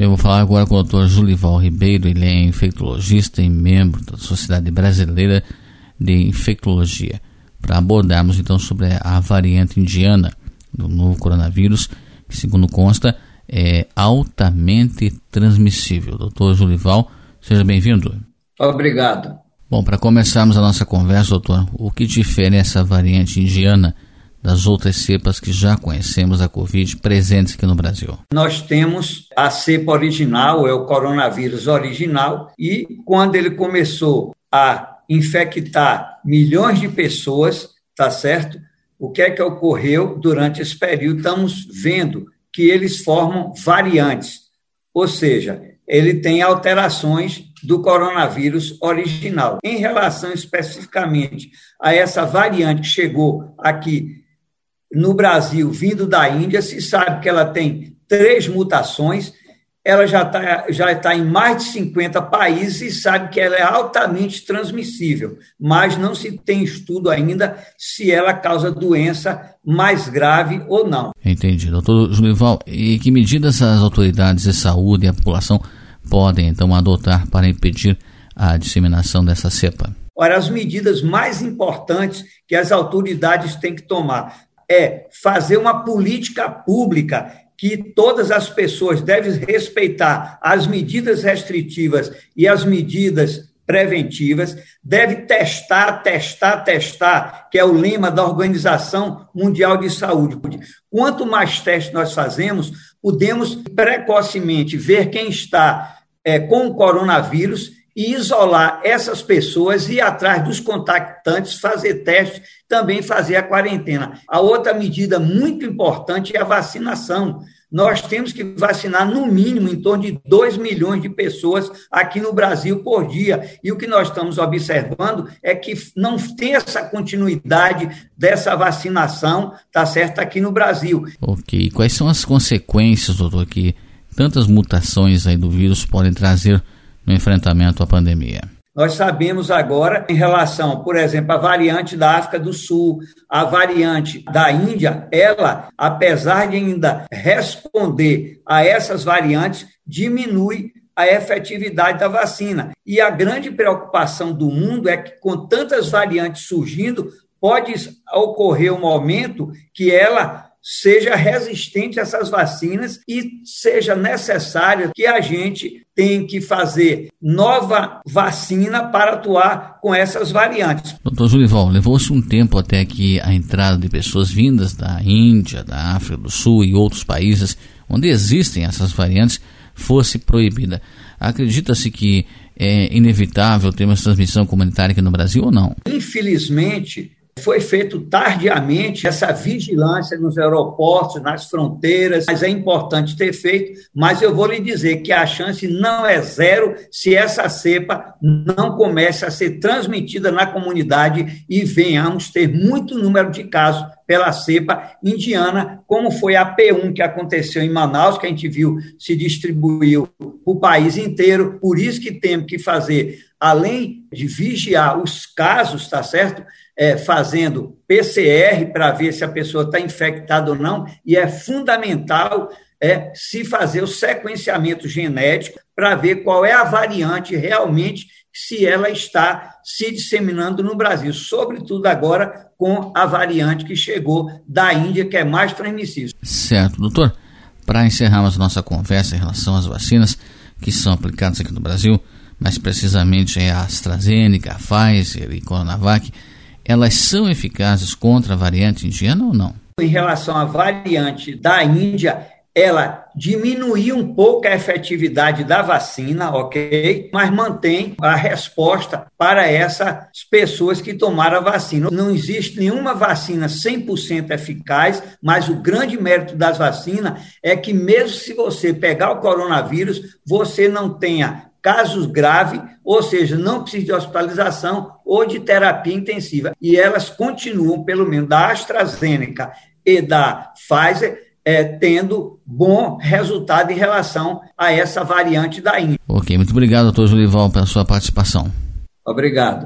Eu vou falar agora com o Dr. Julival Ribeiro, ele é infectologista e membro da Sociedade Brasileira de Infectologia, para abordarmos então sobre a variante indiana do novo coronavírus, que segundo consta é altamente transmissível. Doutor Julival, seja bem-vindo. Obrigado. Bom, para começarmos a nossa conversa, doutor, o que difere essa variante indiana das outras cepas que já conhecemos da Covid presentes aqui no Brasil? Nós temos a cepa original, é o coronavírus original, e quando ele começou a infectar milhões de pessoas, tá certo? O que é que ocorreu durante esse período? Estamos vendo que eles formam variantes, ou seja, ele tem alterações do coronavírus original. Em relação especificamente a essa variante que chegou aqui no Brasil, vindo da Índia, se sabe que ela tem três mutações, ela já está já tá em mais de 50 países e sabe que ela é altamente transmissível, mas não se tem estudo ainda se ela causa doença mais grave ou não. Entendi. Doutor Julival, e que medidas as autoridades de saúde e a população podem então adotar para impedir a disseminação dessa cepa? Ora, as medidas mais importantes que as autoridades têm que tomar é fazer uma política pública que todas as pessoas devem respeitar as medidas restritivas e as medidas preventivas, deve testar, testar, testar, que é o lema da Organização Mundial de Saúde. Quanto mais testes nós fazemos, podemos precocemente ver quem está é, com o coronavírus e isolar essas pessoas e ir atrás dos contactantes, fazer testes, também fazer a quarentena. A outra medida muito importante é a vacinação. Nós temos que vacinar no mínimo em torno de 2 milhões de pessoas aqui no Brasil por dia. E o que nós estamos observando é que não tem essa continuidade dessa vacinação, tá certo, aqui no Brasil. Ok. Quais são as consequências, doutor, que tantas mutações aí do vírus podem trazer no enfrentamento à pandemia? Nós sabemos agora, em relação, por exemplo, à variante da África do Sul, a variante da Índia, ela, apesar de ainda responder a essas variantes, diminui a efetividade da vacina. E a grande preocupação do mundo é que, com tantas variantes surgindo, pode ocorrer um momento que ela seja resistente a essas vacinas e seja necessário que a gente tem que fazer nova vacina para atuar com essas variantes. Doutor Julival, levou-se um tempo até que a entrada de pessoas vindas da Índia, da África do Sul e outros países onde existem essas variantes fosse proibida. Acredita-se que é inevitável termos transmissão comunitária aqui no Brasil ou não? Infelizmente, foi feito tardiamente essa vigilância nos aeroportos, nas fronteiras, mas é importante ter feito. Mas eu vou lhe dizer que a chance não é zero se essa cepa não comece a ser transmitida na comunidade e venhamos ter muito número de casos pela cepa indiana, como foi a P1 que aconteceu em Manaus, que a gente viu se distribuiu o país inteiro. Por isso que temos que fazer, além de vigiar os casos, tá certo? É, fazendo PCR para ver se a pessoa está infectada ou não, e é fundamental é, se fazer o sequenciamento genético para ver qual é a variante realmente, se ela está se disseminando no Brasil, sobretudo agora com a variante que chegou da Índia, que é mais transmissível. Certo, doutor. Para encerrarmos nossa conversa em relação às vacinas que são aplicadas aqui no Brasil, mais precisamente é a AstraZeneca, a Pfizer e Coronavac, elas são eficazes contra a variante indiana ou não? Em relação à variante da Índia, ela diminuiu um pouco a efetividade da vacina, ok? Mas mantém a resposta para essas pessoas que tomaram a vacina. Não existe nenhuma vacina 100% eficaz, mas o grande mérito das vacinas é que, mesmo se você pegar o coronavírus, você não tenha casos graves, ou seja, não precisa de hospitalização ou de terapia intensiva. E elas continuam, pelo menos da AstraZeneca e da Pfizer, é, tendo bom resultado em relação a essa variante da Índia. Ok, muito obrigado, doutor Julival, pela sua participação. Obrigado.